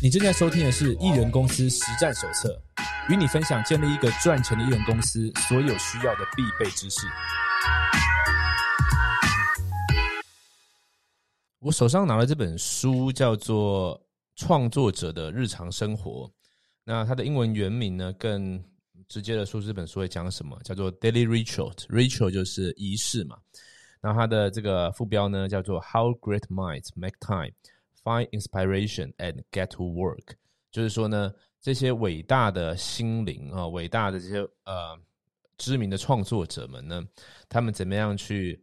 你正在收听的是《艺人公司实战手册》，与你分享建立一个赚钱的艺人公司所有需要的必备知识。我手上拿的这本书叫做《创作者的日常生活》，那它的英文原名呢，更直接的说这本书会讲什么，叫做 Daily Ritual，Ritual 就是仪式嘛。那它的这个副标呢，叫做 How Great Minds Make Time。Find inspiration and get to work，就是说呢，这些伟大的心灵啊，伟大的这些呃知名的创作者们呢，他们怎么样去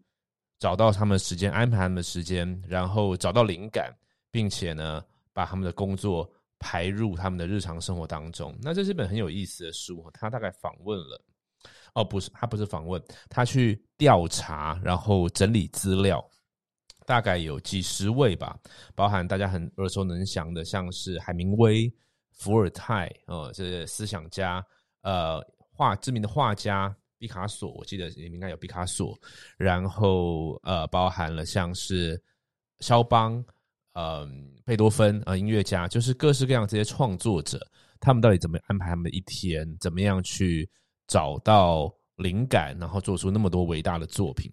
找到他们的时间，安排他们的时间，然后找到灵感，并且呢，把他们的工作排入他们的日常生活当中。那这是本很有意思的书，他大概访问了，哦，不是，他不是访问，他去调查，然后整理资料。大概有几十位吧，包含大家很耳熟能详的，像是海明威、伏尔泰，哦，这些思想家，呃，画知名的画家毕卡索，我记得里面应该有毕卡索，然后呃，包含了像是肖邦，嗯，贝多芬啊，音乐家，就是各式各样这些创作者，他们到底怎么安排他们的一天，怎么样去找到灵感，然后做出那么多伟大的作品。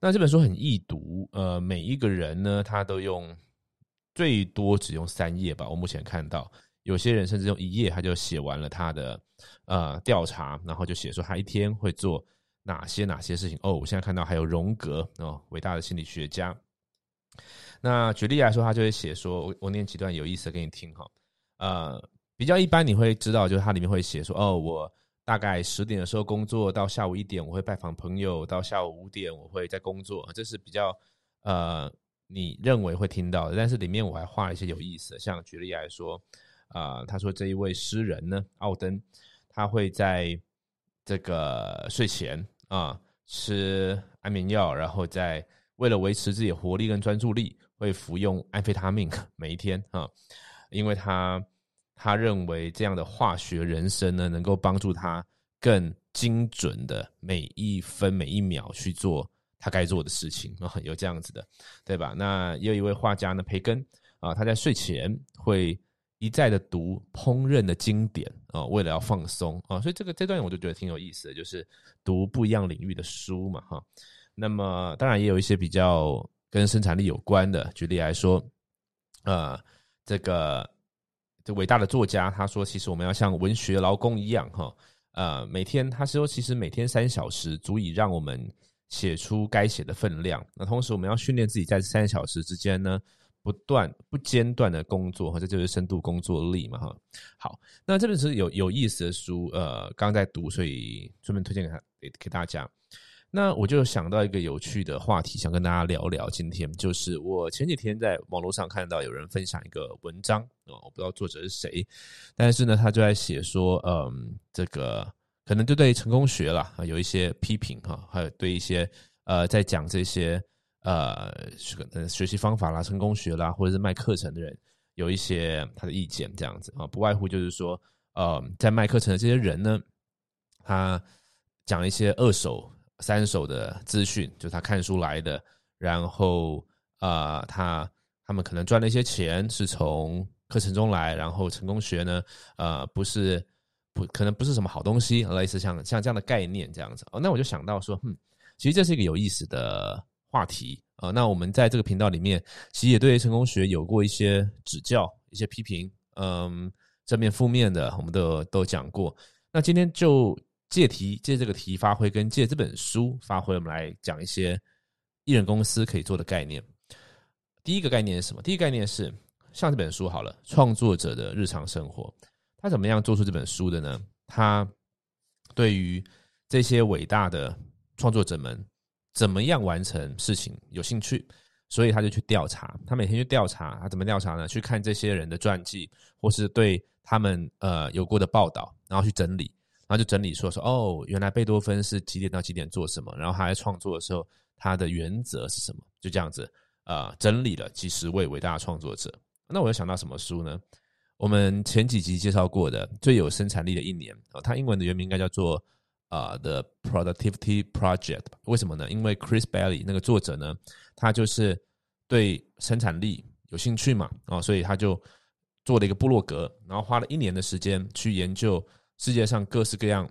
那这本书很易读，呃，每一个人呢，他都用最多只用三页吧。我目前看到有些人甚至用一页，他就写完了他的呃调查，然后就写说他一天会做哪些哪些事情。哦，我现在看到还有荣格哦，伟大的心理学家。那举例来说，他就会写说，我我念几段有意思的给你听哈。呃，比较一般你会知道，就是它里面会写说，哦，我。大概十点的时候工作，到下午一点我会拜访朋友，到下午五点我会在工作，这是比较呃你认为会听到的。但是里面我还画了一些有意思的，像举例来说，啊，他说这一位诗人呢，奥登，他会在这个睡前啊吃安眠药，然后在为了维持自己的活力跟专注力，会服用安非他命每一天啊，因为他。他认为这样的化学人生呢，能够帮助他更精准的每一分每一秒去做他该做的事情啊，有这样子的，对吧？那也有一位画家呢，培根啊，他在睡前会一再的读烹饪的经典啊，为了要放松啊，所以这个这段我就觉得挺有意思的，就是读不一样领域的书嘛，哈。那么当然也有一些比较跟生产力有关的，举例来说，呃，这个。这伟大的作家他说：“其实我们要像文学劳工一样，哈，呃，每天他说，其实每天三小时足以让我们写出该写的分量。那同时，我们要训练自己在三小时之间呢，不断不间断的工作，哈，这就是深度工作力嘛，哈。好，那这本是有有意思的书，呃，刚在读，所以专门推荐给他给给大家。”那我就想到一个有趣的话题，想跟大家聊聊。今天就是我前几天在网络上看到有人分享一个文章哦，我不知道作者是谁，但是呢，他就在写说，嗯，这个可能就对成功学啦有一些批评哈，还有对一些呃在讲这些呃学习方法啦、成功学啦，或者是卖课程的人有一些他的意见这样子啊，不外乎就是说，呃，在卖课程的这些人呢，他讲一些二手。三手的资讯，就他看书来的，然后啊，他他们可能赚了一些钱，是从课程中来，然后成功学呢，呃，不是不可能不是什么好东西，类似像像这样的概念这样子。哦，那我就想到说，嗯，其实这是一个有意思的话题啊。那我们在这个频道里面，其实也对成功学有过一些指教、一些批评，嗯，正面、负面的，我们都都讲过。那今天就。借题借这个题发挥，跟借这本书发挥，我们来讲一些艺人公司可以做的概念。第一个概念是什么？第一个概念是像这本书好了，创作者的日常生活，他怎么样做出这本书的呢？他对于这些伟大的创作者们怎么样完成事情有兴趣，所以他就去调查。他每天去调查，他怎么调查呢？去看这些人的传记，或是对他们呃有过的报道，然后去整理。然后就整理说说哦，原来贝多芬是几点到几点做什么，然后他在创作的时候他的原则是什么？就这样子，呃，整理了几十位伟大的创作者。那我又想到什么书呢？我们前几集介绍过的最有生产力的一年啊，它英文的原名应该叫做啊 The Productivity Project。为什么呢？因为 Chris Bailey 那个作者呢，他就是对生产力有兴趣嘛，啊，所以他就做了一个部落格，然后花了一年的时间去研究世界上各式各样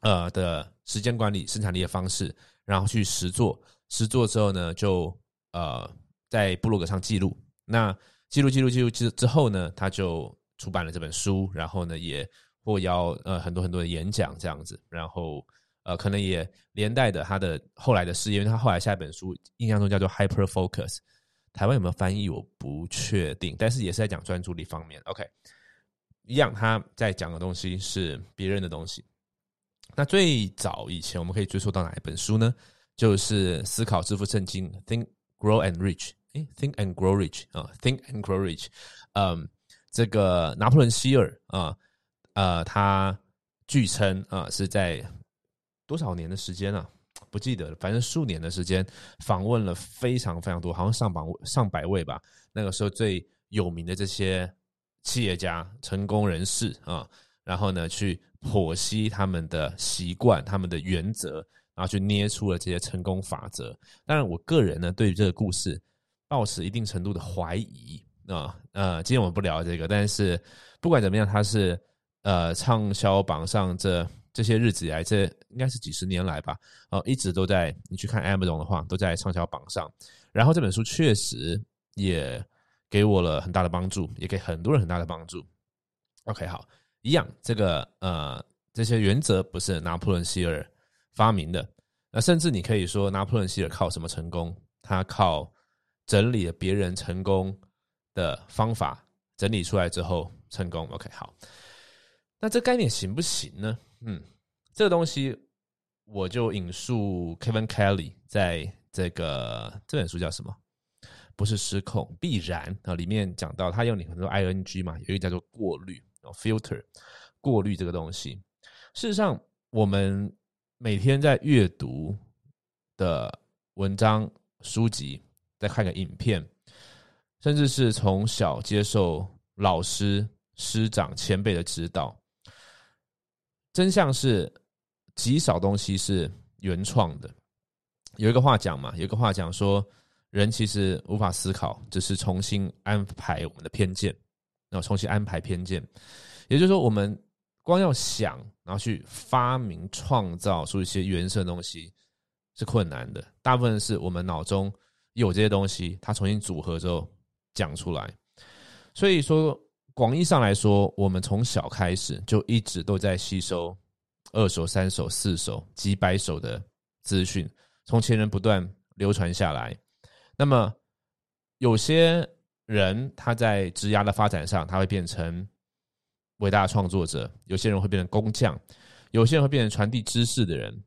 呃的时间管理、生产力的方式，然后去实做。实做之后呢，就呃在部落格上记录。那记录、记录、记录之之后呢，他就出版了这本书，然后呢也获邀呃很多很多的演讲这样子，然后呃可能也连带的他的后来的事业，因为他后来下一本书印象中叫做 Hyper Focus。台湾有没有翻译？我不确定，但是也是在讲专注力方面。OK，一样，他在讲的东西是别人的东西。那最早以前，我们可以追溯到哪一本书呢？就是《思考致富圣经》（Think, Grow and Rich）。诶 t h i n k and Grow Rich 啊，Think and Grow Rich。嗯，这个拿破仑希尔啊，呃，他据称啊是在多少年的时间啊？不记得了，反正数年的时间访问了非常非常多，好像上百上百位吧。那个时候最有名的这些企业家、成功人士啊，然后呢去剖析他们的习惯、他们的原则，然后去捏出了这些成功法则。当然，我个人呢对于这个故事抱持一定程度的怀疑啊。呃，今天我们不聊这个，但是不管怎么样，他是呃畅销榜上这。这些日子以来，这应该是几十年来吧，呃，一直都在。你去看 Amazon 的话，都在畅销榜上。然后这本书确实也给我了很大的帮助，也给很多人很大的帮助。OK，好，一样，这个呃，这些原则不是拿破仑希尔发明的。那甚至你可以说，拿破仑希尔靠什么成功？他靠整理了别人成功的方法，整理出来之后成功。OK，好，那这概念行不行呢？嗯，这个东西我就引述 Kevin Kelly 在这个这本书叫什么？不是失控，必然啊！里面讲到他用你很多 ing 嘛，有一个叫做过滤，filter 过滤这个东西。事实上，我们每天在阅读的文章、书籍，再看个影片，甚至是从小接受老师、师长、前辈的指导。真相是极少东西是原创的。有一个话讲嘛，有一个话讲说，人其实无法思考，只是重新安排我们的偏见，然后重新安排偏见。也就是说，我们光要想，然后去发明、创造出一些原生的东西是困难的。大部分是我们脑中有这些东西，它重新组合之后讲出来。所以说。广义上来说，我们从小开始就一直都在吸收二手、三手、四手、几百手的资讯，从前人不断流传下来。那么，有些人他在职涯的发展上，他会变成伟大的创作者；有些人会变成工匠；有些人会变成传递知识的人。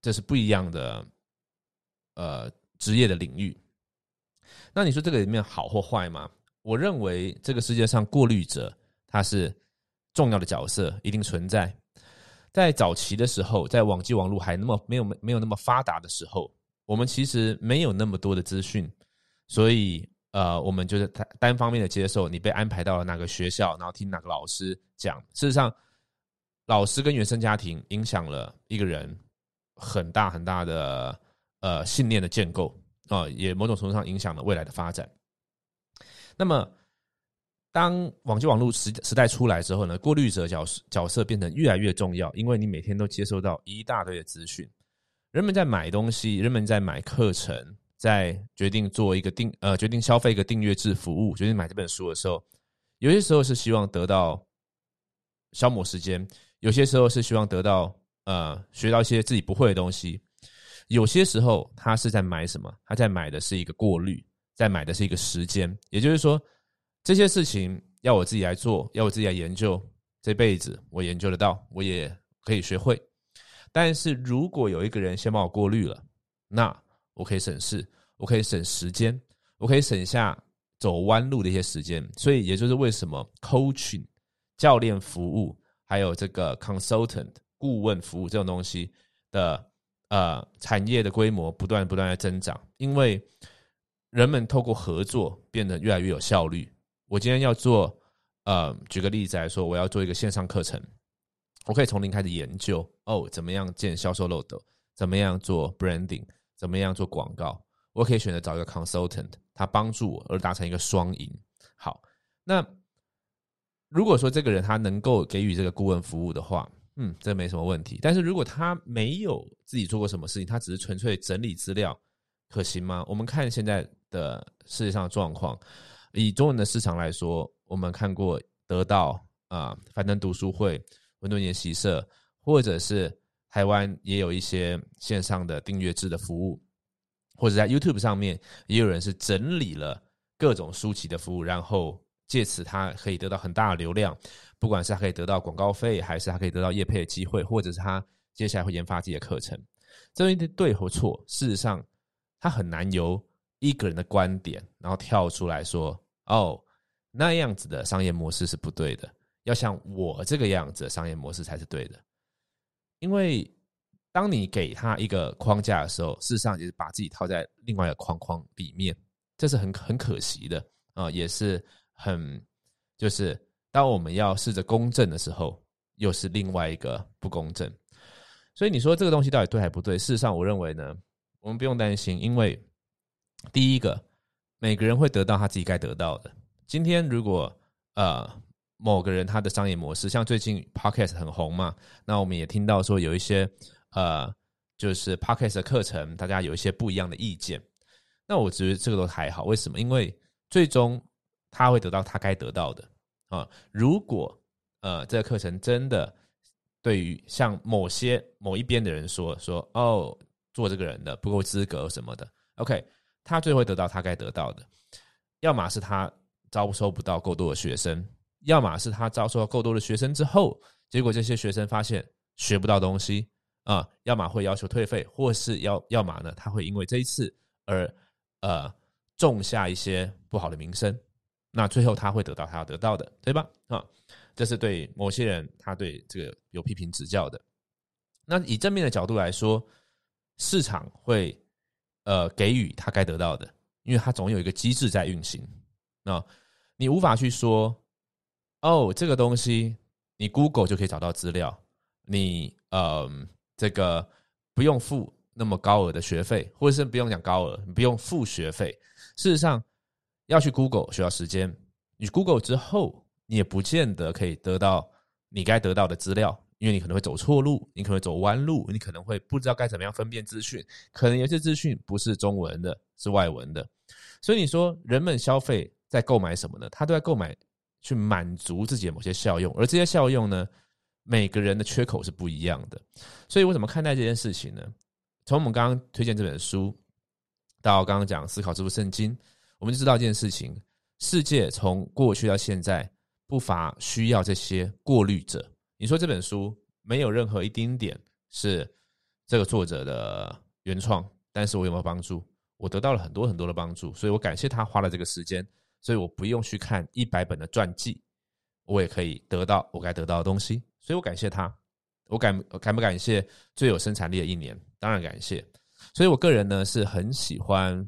这是不一样的，呃，职业的领域。那你说这个里面好或坏吗？我认为这个世界上过滤者他是重要的角色，一定存在。在早期的时候，在网际网络还那么没有没有那么发达的时候，我们其实没有那么多的资讯，所以呃，我们就是单单方面的接受你被安排到了哪个学校，然后听哪个老师讲。事实上，老师跟原生家庭影响了一个人很大很大的呃信念的建构啊，也某种程度上影响了未来的发展。那么，当网际网络时时代出来之后呢，过滤者角角色变成越来越重要，因为你每天都接收到一大堆的资讯。人们在买东西，人们在买课程，在决定做一个订呃决定消费一个订阅制服务，决定买这本书的时候，有些时候是希望得到消磨时间，有些时候是希望得到呃学到一些自己不会的东西，有些时候他是在买什么？他在买的是一个过滤。在买的是一个时间，也就是说，这些事情要我自己来做，要我自己来研究，这辈子我研究得到，我也可以学会。但是如果有一个人先帮我过滤了，那我可以省事，我可以省时间，我可以省下走弯路的一些时间。所以，也就是为什么 coaching 教练服务，还有这个 consultant 顾问服务这种东西的呃产业的规模不断不断在增长，因为。人们透过合作变得越来越有效率。我今天要做，呃，举个例子来说，我要做一个线上课程，我可以从零开始研究哦，怎么样建销售漏斗，怎么样做 branding，怎么样做广告。我可以选择找一个 consultant，他帮助我而达成一个双赢。好，那如果说这个人他能够给予这个顾问服务的话，嗯，这没什么问题。但是如果他没有自己做过什么事情，他只是纯粹整理资料，可行吗？我们看现在的世界上的状况，以中文的市场来说，我们看过得到啊，樊登读书会、文顿研习社，或者是台湾也有一些线上的订阅制的服务，或者在 YouTube 上面也有人是整理了各种书籍的服务，然后。借此，他可以得到很大的流量，不管是他可以得到广告费，还是他可以得到业配的机会，或者是他接下来会研发自己的课程。这东西对或错，事实上，他很难由一个人的观点，然后跳出来说：“哦，那样子的商业模式是不对的，要像我这个样子的商业模式才是对的。”因为当你给他一个框架的时候，事实上就是把自己套在另外一个框框里面，这是很很可惜的啊，也是。很，就是当我们要试着公正的时候，又是另外一个不公正。所以你说这个东西到底对还不对？事实上，我认为呢，我们不用担心，因为第一个，每个人会得到他自己该得到的。今天如果呃某个人他的商业模式，像最近 Podcast 很红嘛，那我们也听到说有一些呃就是 Podcast 的课程，大家有一些不一样的意见。那我觉得这个都还好，为什么？因为最终。他会得到他该得到的啊！如果呃，这个课程真的对于像某些某一边的人说说哦，做这个人的不够资格什么的，OK，他最会得到他该得到的，要么是他招收不到够多的学生，要么是他招收了够多的学生之后，结果这些学生发现学不到东西啊，要么会要求退费，或是要要么呢，他会因为这一次而呃种下一些不好的名声。那最后他会得到他要得到的，对吧？啊，这是对某些人他对这个有批评指教的。那以正面的角度来说，市场会呃给予他该得到的，因为他总有一个机制在运行。那你无法去说，哦，这个东西你 Google 就可以找到资料，你呃这个不用付那么高额的学费，或者是不用讲高额，你不用付学费。事实上。要去 Google 需要时间，你 Google 之后，你也不见得可以得到你该得到的资料，因为你可能会走错路，你可能会走弯路，你可能会不知道该怎么样分辨资讯，可能有些资讯不是中文的，是外文的。所以你说人们消费在购买什么呢？他都在购买去满足自己的某些效用，而这些效用呢，每个人的缺口是不一样的。所以我怎么看待这件事情呢？从我们刚刚推荐这本书，到刚刚讲思考这部圣经。我们就知道一件事情：世界从过去到现在，不乏需要这些过滤者。你说这本书没有任何一丁点是这个作者的原创，但是我有没有帮助？我得到了很多很多的帮助，所以我感谢他花了这个时间，所以我不用去看一百本的传记，我也可以得到我该得到的东西。所以我感谢他。我感感不感谢最有生产力的一年？当然感谢。所以我个人呢是很喜欢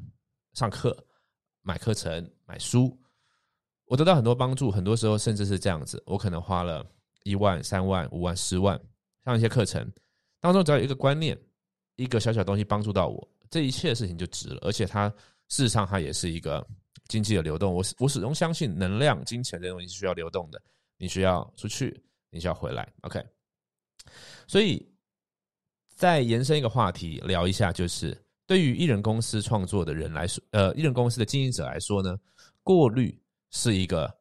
上课。买课程、买书，我得到很多帮助。很多时候甚至是这样子，我可能花了一万、三万、五万、十万上一些课程当中，只要有一个观念、一个小小东西帮助到我，这一切事情就值了。而且它事实上它也是一个经济的流动。我我始终相信，能量、金钱这东西是需要流动的。你需要出去，你需要回来。OK，所以再延伸一个话题聊一下，就是。对于艺人公司创作的人来说，呃，艺人公司的经营者来说呢，过滤是一个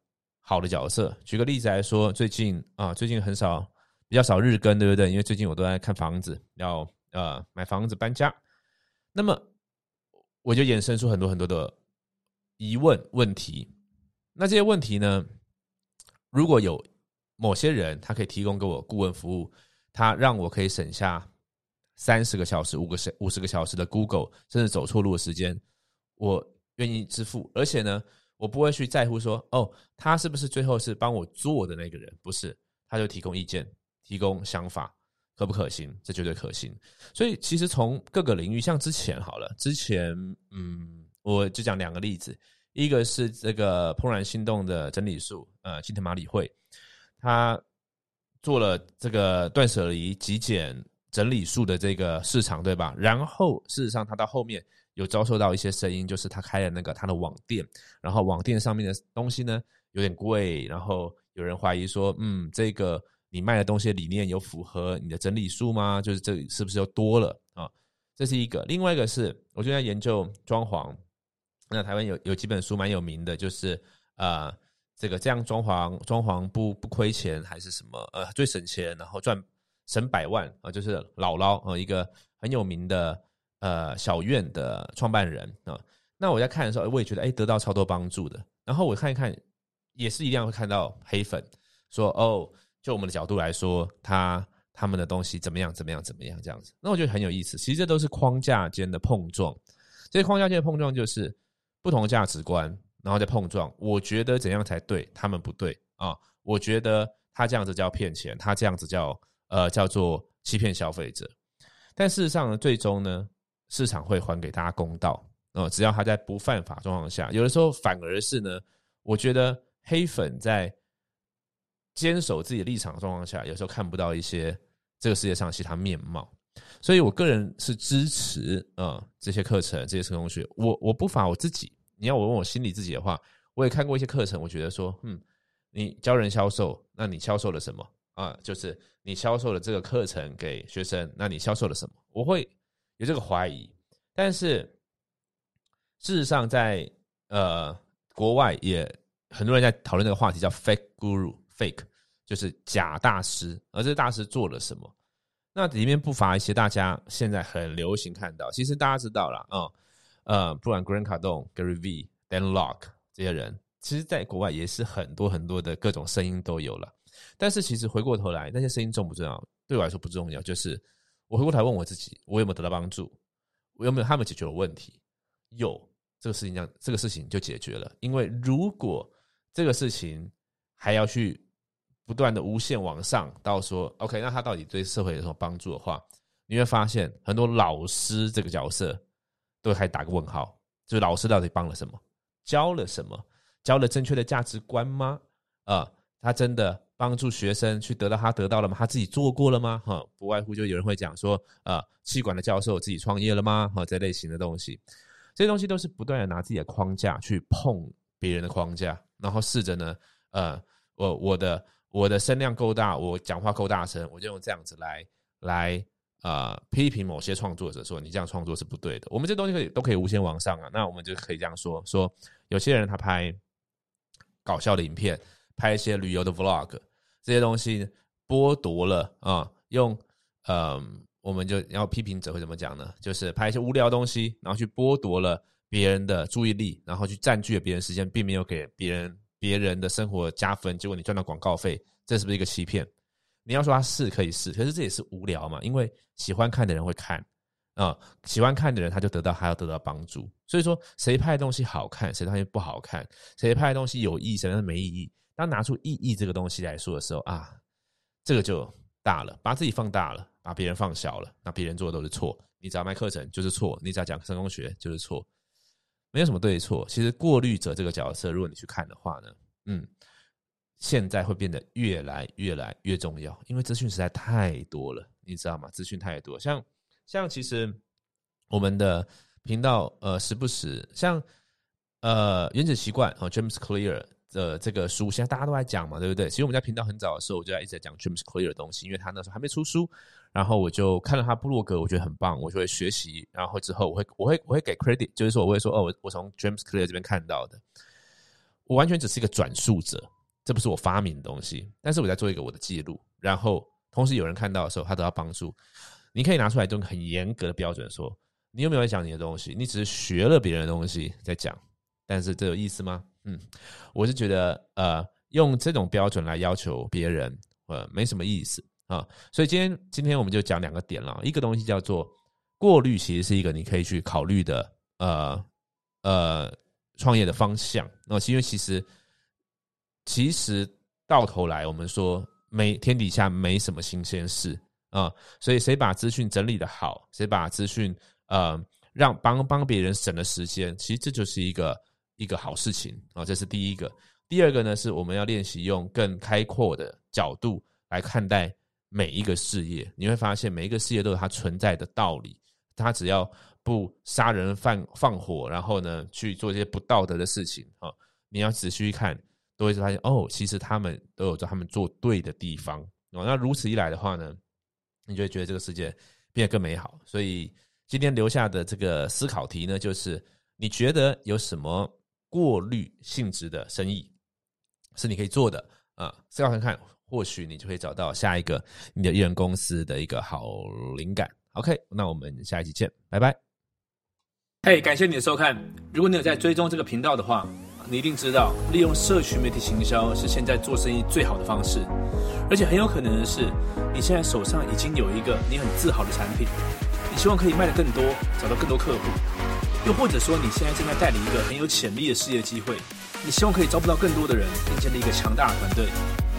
好的角色。举个例子来说，最近啊，最近很少，比较少日更，对不对？因为最近我都在看房子，要呃买房子搬家。那么我就衍生出很多很多的疑问问题。那这些问题呢，如果有某些人他可以提供给我顾问服务，他让我可以省下。三十个小时、五个小五十个小时的 Google，甚至走错路的时间，我愿意支付。而且呢，我不会去在乎说，哦，他是不是最后是帮我做的那个人？不是，他就提供意见、提供想法，可不可行？这绝对可行。所以，其实从各个领域，像之前好了，之前，嗯，我就讲两个例子，一个是这个怦然心动的整理术，呃，金藤马里会，他做了这个断舍离极简。整理术的这个市场，对吧？然后事实上，他到后面有遭受到一些声音，就是他开了那个他的网店，然后网店上面的东西呢有点贵，然后有人怀疑说，嗯，这个你卖的东西理念有符合你的整理术吗？就是这里是不是又多了啊？这是一个，另外一个是我就在研究装潢。那台湾有有几本书蛮有名的，就是呃，这个这样装潢装潢不不亏钱还是什么？呃，最省钱，然后赚省百万啊，就是姥姥啊，一个很有名的呃小院的创办人啊。那我在看的时候，我也觉得哎，得到超多帮助的。然后我看一看，也是一样会看到黑粉说哦，就我们的角度来说，他他们的东西怎么样怎么样怎么样这样子。那我觉得很有意思。其实这都是框架间的碰撞，这些框架间的碰撞就是。不同价值观，然后再碰撞。我觉得怎样才对，他们不对啊。我觉得他这样子叫骗钱，他这样子叫呃叫做欺骗消费者。但事实上呢，最终呢，市场会还给大家公道啊。只要他在不犯法状况下，有的时候反而是呢，我觉得黑粉在坚守自己立场状况下，有时候看不到一些这个世界上其他面貌。所以我个人是支持啊这些课程，这些成功学。我我不乏我自己。你要我问我心里自己的话，我也看过一些课程，我觉得说，嗯，你教人销售，那你销售了什么啊？就是你销售了这个课程给学生，那你销售了什么？我会有这个怀疑。但是事实上，在呃国外也很多人在讨论这个话题，叫 fake guru，fake 就是假大师，而这个大师做了什么？那里面不乏一些大家现在很流行看到，其实大家知道了啊。呃，不管 Grant Cardone、Gary V、Dan Lok 这些人，其实在国外也是很多很多的各种声音都有了。但是其实回过头来，那些声音重不重要？对我来说不重要。就是我回过头来问我自己，我有没有得到帮助？我有没有他们解决了问题？有，这个事情这样，这个事情就解决了。因为如果这个事情还要去不断的无限往上，到说 OK，那他到底对社会有什么帮助的话，你会发现很多老师这个角色。都还打个问号，就是老师到底帮了什么，教了什么，教了正确的价值观吗？啊，他真的帮助学生去得到他得到了吗？他自己做过了吗？哈，不外乎就有人会讲说，啊，气管的教授自己创业了吗？哈，这类型的东西，这些东西都是不断的拿自己的框架去碰别人的框架，然后试着呢，呃，我我的我的声量够大，我讲话够大声，我就用这样子来来。啊，批评某些创作者说你这样创作是不对的。我们这东西可以都可以无限往上啊，那我们就可以这样说：说有些人他拍搞笑的影片，拍一些旅游的 vlog，这些东西剥夺了啊，用嗯，我们就要批评者会怎么讲呢？就是拍一些无聊东西，然后去剥夺了别人的注意力，然后去占据了别人时间，并没有给别人别人的生活加分，结果你赚到广告费，这是不是一个欺骗？你要说他是可以是，可是这也是无聊嘛？因为喜欢看的人会看啊，喜欢看的人他就得到，还要得到帮助。所以说，谁拍的东西好看，谁东西不好看，谁拍的东西有意义，谁的没意义。当拿出意义这个东西来说的时候啊，这个就大了，把自己放大了，把别人放小了，那别人做的都是错。你只要卖课程就是错，你只要讲成功学就是错，没有什么对错。其实过滤者这个角色，如果你去看的话呢，嗯。现在会变得越来越来越重要，因为资讯实在太多了，你知道吗？资讯太多，像像其实我们的频道呃时不时像呃原子习惯哦 James Clear 的这个书，现在大家都在讲嘛，对不对？其实我们在频道很早的时候，我就在一直在讲 James Clear 的东西，因为他那时候还没出书，然后我就看了他部落格，我觉得很棒，我就会学习，然后之后我会我会我会给 credit，就是说我会说哦，我我从 James Clear 这边看到的，我完全只是一个转述者。这不是我发明的东西，但是我在做一个我的记录，然后同时有人看到的时候，他得到帮助。你可以拿出来用很严格的标准说，你有没有在讲你的东西？你只是学了别人的东西在讲，但是这有意思吗？嗯，我是觉得呃，用这种标准来要求别人，呃，没什么意思啊。所以今天今天我们就讲两个点了，一个东西叫做过滤，其实是一个你可以去考虑的呃呃创业的方向。那因为其实。其实到头来，我们说没天底下没什么新鲜事啊，所以谁把资讯整理的好，谁把资讯呃让帮帮别人省了时间，其实这就是一个一个好事情啊。这是第一个。第二个呢，是我们要练习用更开阔的角度来看待每一个事业。你会发现，每一个事业都有它存在的道理。它只要不杀人放放火，然后呢去做一些不道德的事情啊。你要仔细看，都会发现哦，其实他们都有在他们做对的地方哦。那如此一来的话呢，你就会觉得这个世界变得更美好。所以今天留下的这个思考题呢，就是你觉得有什么过滤性质的生意是你可以做的啊？思考看看，或许你就可以找到下一个你的艺人公司的一个好灵感。OK，那我们下一集见，拜拜。嘿，感谢你的收看。如果你有在追踪这个频道的话，你一定知道，利用社群媒体行销是现在做生意最好的方式。而且很有可能的是，你现在手上已经有一个你很自豪的产品，你希望可以卖得更多，找到更多客户。又或者说，你现在正在带领一个很有潜力的事业机会，你希望可以招不到更多的人，并建立一个强大的团队。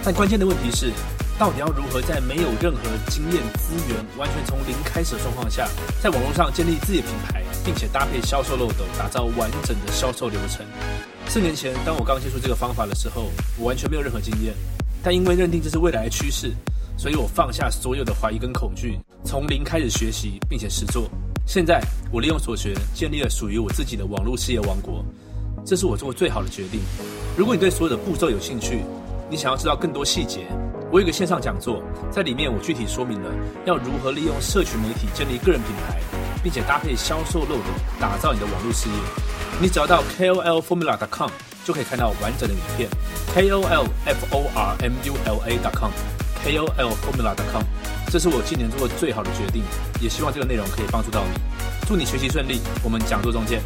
但关键的问题是，到底要如何在没有任何经验资源、完全从零开始的状况下，在网络上建立自己的品牌，并且搭配销售漏斗，打造完整的销售流程？四年前，当我刚接触这个方法的时候，我完全没有任何经验。但因为认定这是未来的趋势，所以我放下所有的怀疑跟恐惧，从零开始学习，并且实做。现在，我利用所学，建立了属于我自己的网络事业王国。这是我做过最好的决定。如果你对所有的步骤有兴趣，你想要知道更多细节，我有个线上讲座，在里面我具体说明了要如何利用社群媒体建立个人品牌，并且搭配销售漏斗，打造你的网络事业。你只要到 KOLFormula.com 就可以看到完整的影片，KOLFormula.com KOLFormula.com 这是我今年做的最好的决定，也希望这个内容可以帮助到你。祝你学习顺利，我们讲座中见。